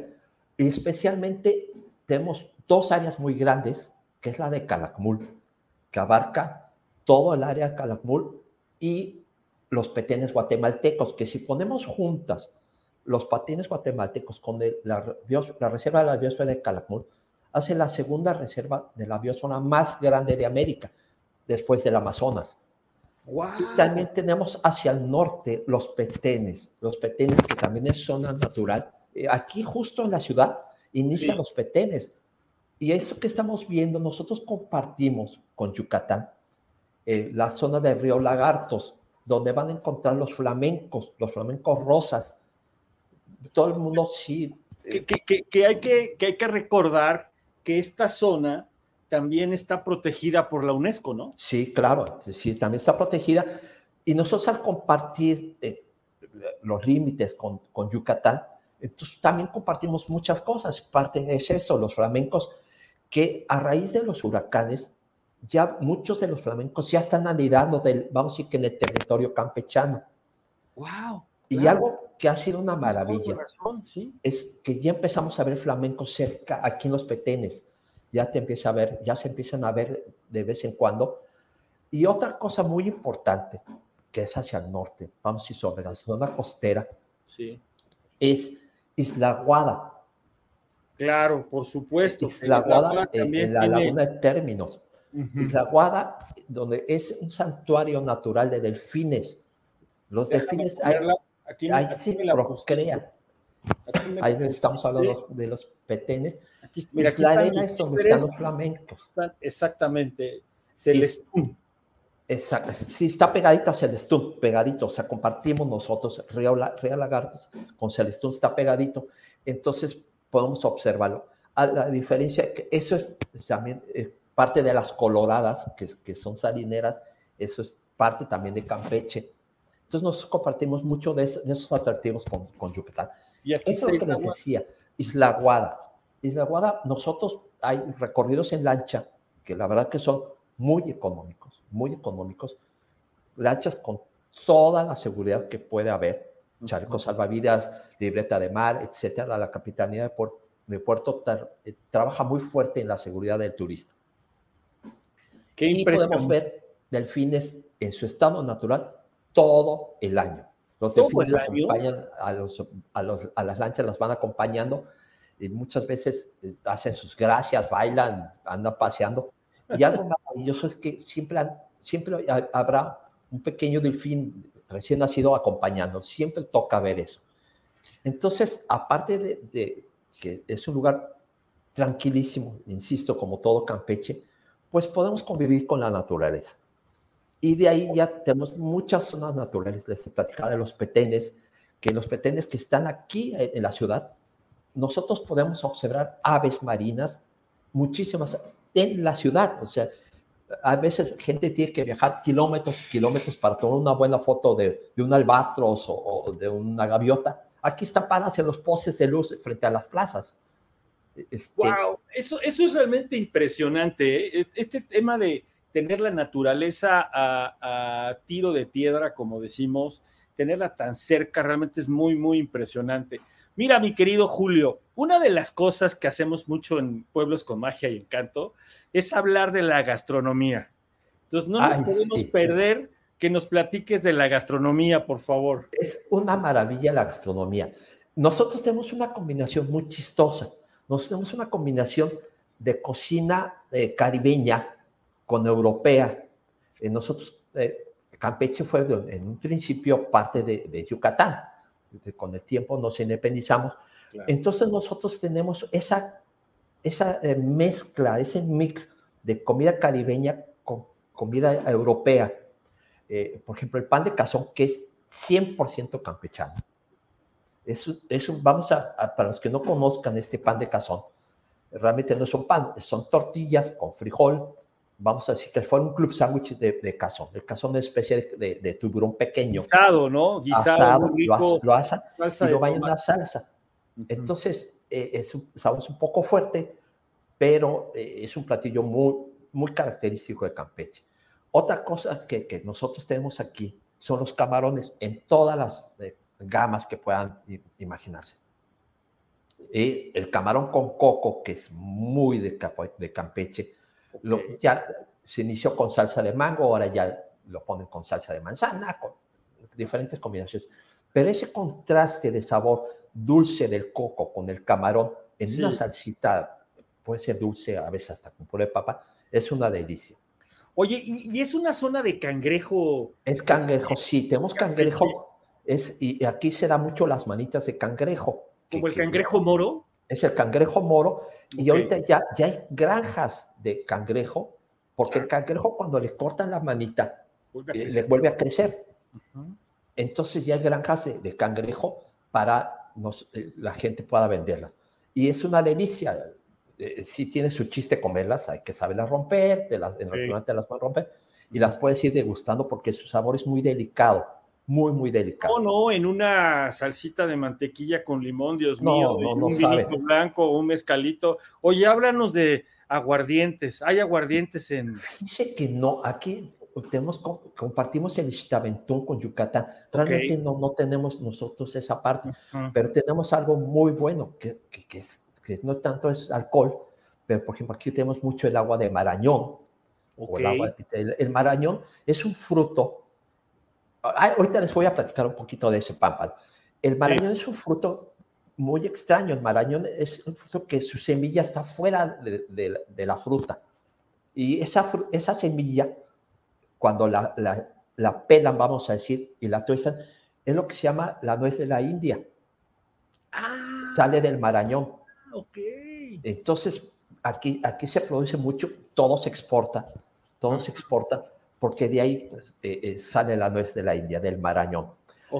Y especialmente tenemos dos áreas muy grandes, que es la de Calakmul, que abarca todo el área de Calakmul y los petenes guatemaltecos, que si ponemos juntas los patines guatemaltecos con la, reserva de la biosfera de Calakmul, hace la segunda reserva de la biosfera más grande de América, después del Amazonas. Y también tenemos hacia el norte los petenes, los petenes que también es zona natural. Eh, aquí justo en la ciudad inician los petenes. Y eso que estamos viendo, nosotros compartimos con Yucatán eh, la zona de Río Lagartos, donde van a encontrar los flamencos, los flamencos rosas. Todo el mundo sí. Eh, que, hay que, hay que recordar que esta zona también está protegida por la UNESCO, ¿no? Sí, claro, sí, también está protegida. Y nosotros al compartir eh, los límites con, con Yucatán, entonces también compartimos muchas cosas. Parte es eso, los flamencos, que a raíz de los huracanes ya muchos de los flamencos ya están anidando del, vamos a decir que en el territorio campechano. ¡Wow! Y algo que ha sido una maravilla es que ya empezamos a ver flamencos cerca, aquí en los petenes. Ya te empieza a ver, ya se empiezan a ver de vez en cuando. Y otra cosa muy importante, que es hacia el norte, vamos a decir sobre la zona costera, sí. es Isla Guada. Claro, por supuesto. Isla Guada, en, la laguna de términos. Isla Guada, donde es un santuario natural de delfines. Los delfines ahí, aquí, ahí sí procrean. Ahí estamos hablando de los petenes. mira, la arena es donde están los flamencos. Exactamente. Celestún. Exacto. Sí, está pegadito a Celestún, pegadito. O sea, compartimos nosotros Río, Río Lagartos con Celestún, está pegadito. Entonces podemos observarlo. A la diferencia que eso es también eh, parte de las coloradas, que, que son salineras, eso es parte también de Campeche. Entonces nosotros compartimos mucho de, esos atractivos con, con, Yucatán. Y aquí eso es lo que les decía, Isla Guada. Isla Guada, nosotros hay recorridos en lancha que la verdad que son muy económicos, muy económicos. Lanchas con toda la seguridad que puede haber, chalecos salvavidas, libreta de mar, etcétera. La Capitanía de, Puerto, de Puerto eh, trabaja muy fuerte en la seguridad del turista y podemos ver delfines en su estado natural todo el año. Los delfines acompañan a, los, a, los, a, las lanchas, las van acompañando y muchas veces eh, hacen sus gracias, bailan, andan paseando. Y algo maravilloso es que siempre, siempre habrá un pequeño delfín recién nacido acompañando, siempre toca ver eso. Entonces, aparte de, de que es un lugar tranquilísimo, insisto, como todo Campeche, pues podemos convivir con la naturaleza. Y de ahí ya tenemos muchas zonas naturales. Les he platicado de los petenes, que los petenes que están aquí en la ciudad, nosotros podemos observar aves marinas, muchísimas, en la ciudad. O sea, a veces gente tiene que viajar kilómetros y kilómetros para tomar una buena foto de, de un albatros o, de una gaviota. Aquí están paradas en los postes de luz frente a las plazas. ¡Wow! Eso, eso es realmente impresionante. ¿eh? Este tema de tener la naturaleza a, tiro de piedra, como decimos, tenerla tan cerca, realmente es muy, muy impresionante. Mira, mi querido Julio, una de las cosas que hacemos mucho en Pueblos con Magia y Encanto es hablar de la gastronomía. Entonces, no nos podemos perder que nos platiques de la gastronomía, por favor. Es una maravilla la gastronomía. Nosotros tenemos una combinación muy chistosa nosotros tenemos una combinación de cocina eh, caribeña con europea. Eh, nosotros, eh, Campeche fue en un principio parte de, Yucatán. Con el tiempo nos independizamos. Entonces nosotros tenemos esa, esa mezcla, ese mix de comida caribeña con comida europea. por ejemplo, el pan de cazón, que es 100% campechano. Es, es vamos a, para los que no conozcan este pan de cazón, realmente no son pan, son tortillas con frijol. Vamos a decir que fue un club sándwich de, de, cazón. El cazón es una especie de, de, tiburón pequeño. Guisado, ¿no? Guisado. Asado, lo, lo asan y lo vayan en la salsa. Entonces, eh, es un sabor un poco fuerte, pero eh, es un platillo muy, muy característico de Campeche. Otra cosa que, que nosotros tenemos aquí son los camarones en todas las eh, gamas que puedan imaginarse. Y el camarón con coco, que es muy de, de Campeche, lo, ya se inició con salsa de mango, ahora ya lo ponen con salsa de manzana, con diferentes combinaciones. Pero ese contraste de sabor dulce del coco con el camarón en una salsita, puede ser dulce, a veces hasta con puré de papa, es una delicia. Oye, ¿y, es una zona de cangrejo? Es cangrejo, sí, tenemos cangrejo. Es, y aquí se da mucho las manitas de cangrejo. ¿Como el cangrejo moro? Es el cangrejo moro. Y ahorita ya, ya hay granjas de cangrejo, porque el cangrejo cuando le cortan la manita, eh, le vuelve a crecer. Entonces ya hay granjas de, cangrejo para nos, eh, la gente pueda venderlas. Y es una delicia. Eh, si tiene su chiste comerlas, hay que saberlas romper, de las, en el restaurante las pueden romper y las puedes ir degustando porque su sabor es muy delicado, muy, muy delicado. No, no, en una salsita de mantequilla con limón, Dios mío, no, no un sabe. blanco, un mezcalito. Oye, háblanos de aguardientes. ¿Hay aguardientes en...? Dice que no, aquí tenemos, compartimos el Ixtaventún con Yucatán. Realmente no, no tenemos nosotros esa parte, pero tenemos algo muy bueno, que, que, es, que, no tanto es alcohol, pero por ejemplo aquí tenemos mucho el agua de marañón. O el, agua el, marañón es un fruto. Ahorita les voy a platicar un poquito de ese pámpano. El marañón es un fruto muy extraño. El marañón es un fruto que su semilla está fuera de, de la fruta. Y esa, esa semilla cuando la, la, la, pelan, vamos a decir, y la tuestan, es lo que se llama la nuez de la India. Ah, Sale del marañón. Ok. Entonces, aquí, aquí se produce mucho, todo se exporta, todo se exporta, porque de ahí pues, eh, eh, sale la nuez de la India, del marañón.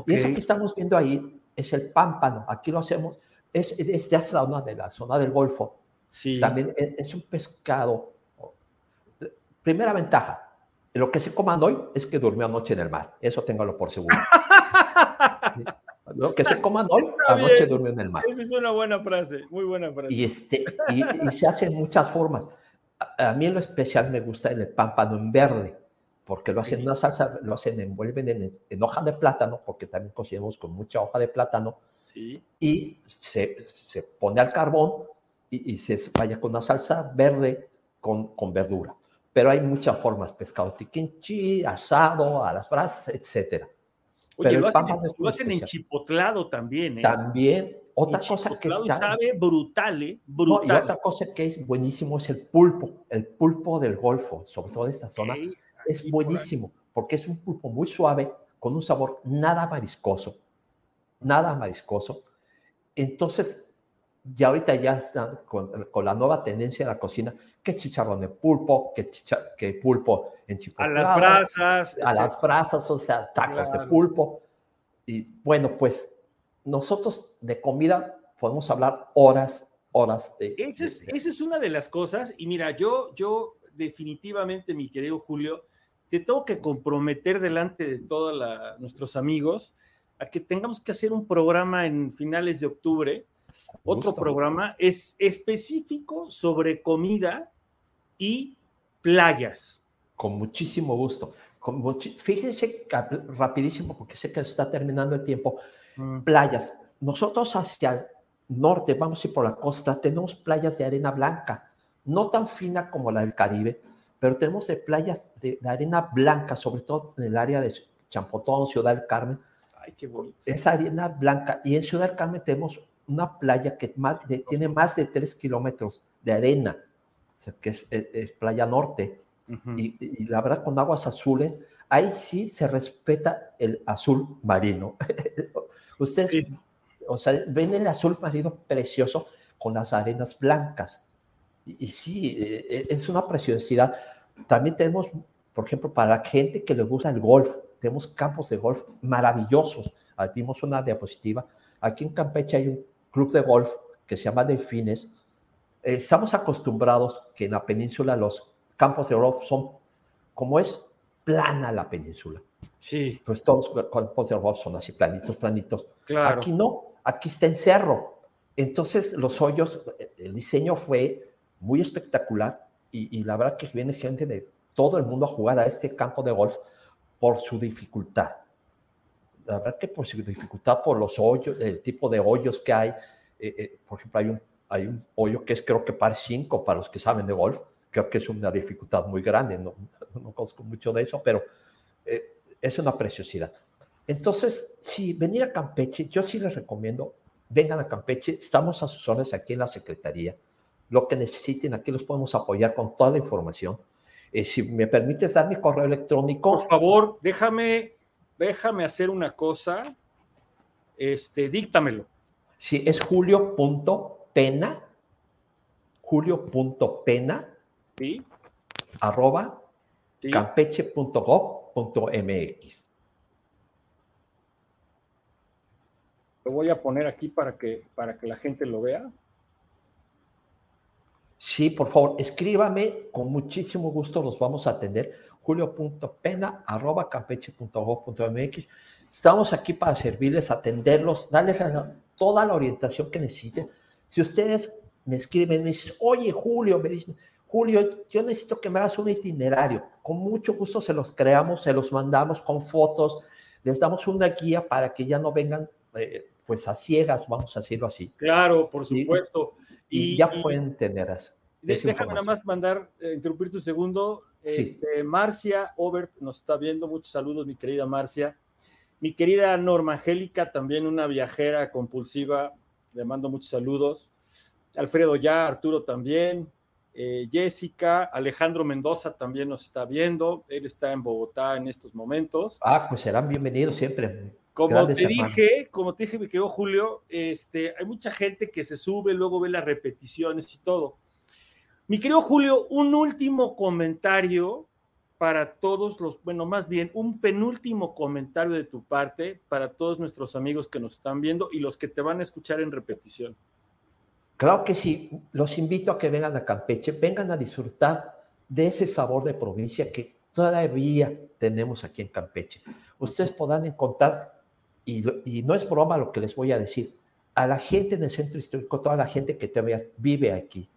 Y eso que estamos viendo ahí es el pámpano. Aquí lo hacemos, es, es de esa zona, de la zona del Golfo. Sí. También es, es un pescado. Primera ventaja, lo que se coman hoy es que durmió anoche en el mar. Eso téngalo por seguro. Lo que se coman hoy, anoche durmió en el mar. Esa es una buena frase, muy buena frase. Y, este, y, se hacen muchas formas. A, mí en lo especial me gusta el pámpano en verde, porque lo hacen en una salsa, lo hacen, envuelven en, hoja de plátano, porque también cocinamos con mucha hoja de plátano. Sí. Y se, se pone al carbón y, y, se vaya con una salsa verde con, con verdura pero hay muchas formas, pescado tiquinchi, asado, a las brasas, etc. Oye, pero lo hacen, en chipotlado también, ¿eh? También, otra cosa que está... sabe brutal, ¿eh? Brutal. y otra cosa que es buenísimo es el pulpo, el pulpo del Golfo, sobre todo de esta zona, es buenísimo, porque es un pulpo muy suave, con un sabor nada mariscoso, nada mariscoso. Entonces, ya ahorita ya están con, la nueva tendencia en la cocina, que chicharrón de pulpo, que, que pulpo en. A las brasas. A las brasas, o sea, tacos de pulpo. Y bueno, pues nosotros de comida podemos hablar horas, horas. De, esa, es, esa es una de las cosas. Y mira, yo, yo definitivamente, mi querido Julio, te tengo que comprometer delante de todos nuestros amigos a que tengamos que hacer un programa en finales de octubre otro programa es específico sobre comida y playas. Con muchísimo gusto. Fíjense rapidísimo, porque sé que está terminando el tiempo. Mm. Playas. Nosotros hacia el norte, vamos a ir por la costa, tenemos playas de arena blanca, no tan fina como la del Caribe, pero tenemos de playas de, arena blanca, sobre todo en el área de Champotón, Ciudad del Carmen. Ay, qué bonito. Esa arena blanca. Y en Ciudad del Carmen tenemos una playa que más tiene más de 3 kilómetros de arena, que es, playa norte, y, la verdad con aguas azules, ahí sí se respeta el azul marino. Ustedes, o sea, ven el azul marino precioso con las arenas blancas. Y, sí, e, e, es una preciosidad. También tenemos, por ejemplo, para la gente que le gusta el golf, tenemos campos de golf maravillosos. Vimos una diapositiva Aquí en Campeche hay un club de golf que se llama Delfines. Eh, estamos acostumbrados que en la península los campos de golf son, como es plana la península. Sí. Pues todos los campos de golf son así planitos, planitos. Aquí no, aquí está en cerro. Entonces los hoyos, el diseño fue muy espectacular y, y la verdad que viene gente de todo el mundo a jugar a este campo de golf por su dificultad. La verdad que por su dificultad, por los hoyos, el tipo de hoyos que hay. Eh, eh, por ejemplo, hay un, hay un hoyo que es creo que par 5 para los que saben de golf. Creo que es una dificultad muy grande. No, no conozco mucho de eso, pero eh, es una preciosidad. Entonces, si venir a Campeche, yo sí les recomiendo, vengan a Campeche, estamos a sus órdenes aquí en la Secretaría. Lo que necesiten, aquí los podemos apoyar con toda la información. Eh, si me permites dar mi correo electrónico. Por favor, déjame, déjame hacer una cosa. Este, díctamelo. Sí, es julio.pena, julio.pena, ¿Sí? arroba ¿Sí? campeche.gov.mx. Lo voy a poner aquí para que, para que la gente lo vea. Sí, por favor, escríbame, con muchísimo gusto los vamos a atender. julio.pena arroba campeche.gov.mx. Estamos aquí para servirles, atenderlos, darles la- toda la orientación que necesiten. Si ustedes me escriben, me dicen, oye, Julio, me dicen, Julio, yo necesito que me hagas un itinerario. Con mucho gusto se los creamos, se los mandamos con fotos, les damos una guía para que ya no vengan eh, pues a ciegas, vamos a decirlo así. Claro, por Sí. Y, ya pueden tener eso. déjame nada más mandar, eh, interrumpir tu segundo. Sí. Este, Marcia Obert nos está viendo. Muchos saludos, mi querida Marcia. Mi querida Norma Angélica, también una viajera compulsiva. Le mando muchos saludos. Alfredo ya, Arturo también. eh, Jessica, Alejandro Mendoza también nos está viendo. Él está en Bogotá en estos momentos. Ah, pues serán bienvenidos siempre. Como te hermanos. dije, como te dije, mi querido Julio, este, hay mucha gente que se sube, luego ve las repeticiones y todo. Mi querido Julio, un último comentario para todos los, bueno, más bien un penúltimo comentario de tu parte para todos nuestros amigos que nos están viendo y los que te van a escuchar en repetición. Claro que sí, los invito a que vengan a Campeche, vengan a disfrutar de ese sabor de provincia que todavía tenemos aquí en Campeche. Ustedes podrán encontrar, y, no es broma lo que les voy a decir, a la gente en el centro histórico, toda la gente que todavía vive aquí,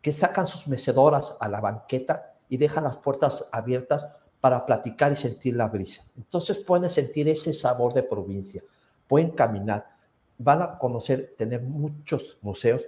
que sacan sus mecedoras a la banqueta y dejan las puertas abiertas para platicar y sentir la brisa. Entonces pueden sentir ese sabor de provincia, pueden caminar, van a conocer, tener muchos museos,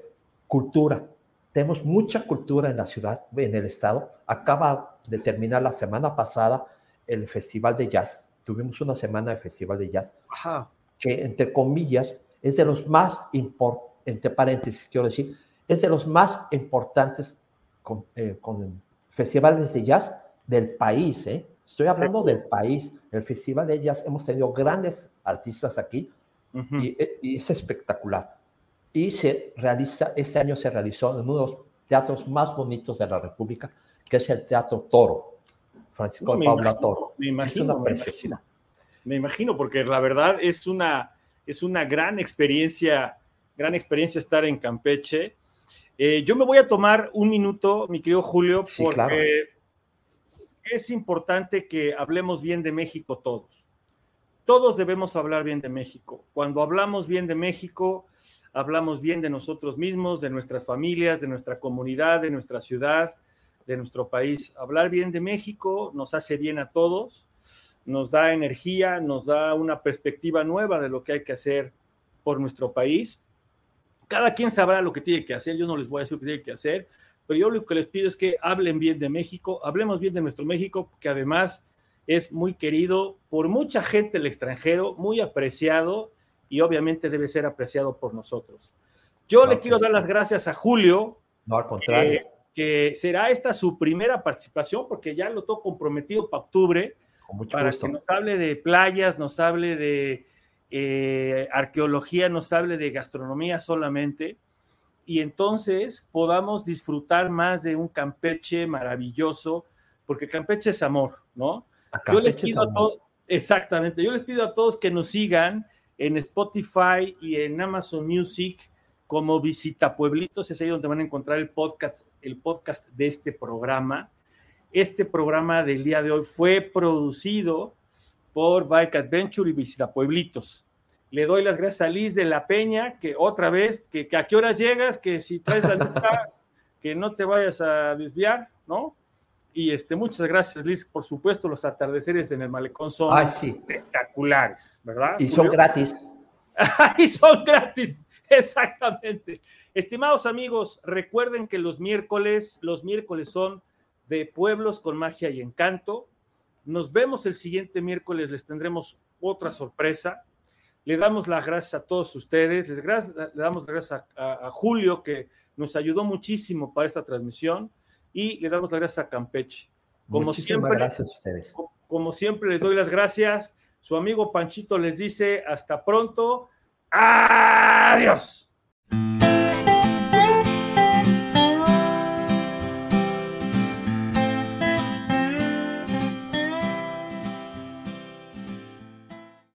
cultura. Tenemos mucha cultura en la ciudad, en el estado. Acaba de terminar la semana pasada el Festival de Jazz. Tuvimos una semana de Festival de Jazz Ajá. que, entre comillas, es de los más importantes, entre paréntesis, quiero decir, es de los más importantes con, eh, con festivales de jazz del país. ¿eh? Estoy hablando del país. El Festival de Jazz, hemos tenido grandes artistas aquí Ujú. y, eh, y es espectacular. Y se realiza, este año se realizó en uno de los teatros más bonitos de la República, que es el Teatro Toro, Francisco Me Paula Toro. me Es imagino, una me preciosidad. Me imagino, porque la verdad es una, es una gran experiencia, gran experiencia estar en Campeche. Eh, yo me voy a tomar un minuto, mi querido Julio, Sí, porque claro. es importante que hablemos bien de México todos. Todos debemos hablar bien de México. Cuando hablamos bien de México, hablamos bien de nosotros mismos, de nuestras familias, de nuestra comunidad, de nuestra ciudad, de nuestro país. Hablar bien de México nos hace bien a todos, nos da energía, nos da una perspectiva nueva de lo que hay que hacer por nuestro país. Cada quien sabrá lo que tiene que hacer, yo no les voy a decir lo que tiene que hacer, pero yo lo que les pido es que hablen bien de México, hablemos bien de nuestro México, que además es muy querido por mucha gente del extranjero, muy apreciado y obviamente debe ser apreciado por nosotros. Yo le quiero sí. dar las gracias a Julio, No, al contrario. eh, que será esta su primera participación, porque ya lo tengo comprometido para octubre, con mucho para gusto. que nos hable de playas, nos hable de eh, arqueología, nos hable de gastronomía solamente, y entonces podamos disfrutar más de un Campeche maravilloso, porque Campeche es amor, ¿no? Yo les pido a todos, exactamente, yo les pido a todos que nos sigan en Spotify y en Amazon Music como Visita Pueblitos, es ahí donde van a encontrar el podcast, el podcast de este programa. Este programa del día de hoy fue producido por Bike Adventure y Visita Pueblitos. Le doy las gracias a Liz de la Peña, que otra vez, que, a qué horas llegas, que si traes la lista, que no te vayas a desviar, ¿no? Y este, muchas gracias, Liz. Por supuesto, los atardeceres en el malecón son espectaculares, ¿verdad? Y son gratis. y son gratis, exactamente. Estimados amigos, recuerden que los miércoles, los miércoles son de pueblos con magia y encanto. Nos vemos el siguiente miércoles, les tendremos otra sorpresa. Le damos las gracias a todos ustedes, les le damos las gracias a, Julio que nos ayudó muchísimo para esta transmisión y le damos las gracias a Campeche. Como siempre, gracias a ustedes. Como siempre les doy las gracias. Su amigo Panchito les dice hasta pronto. Adiós.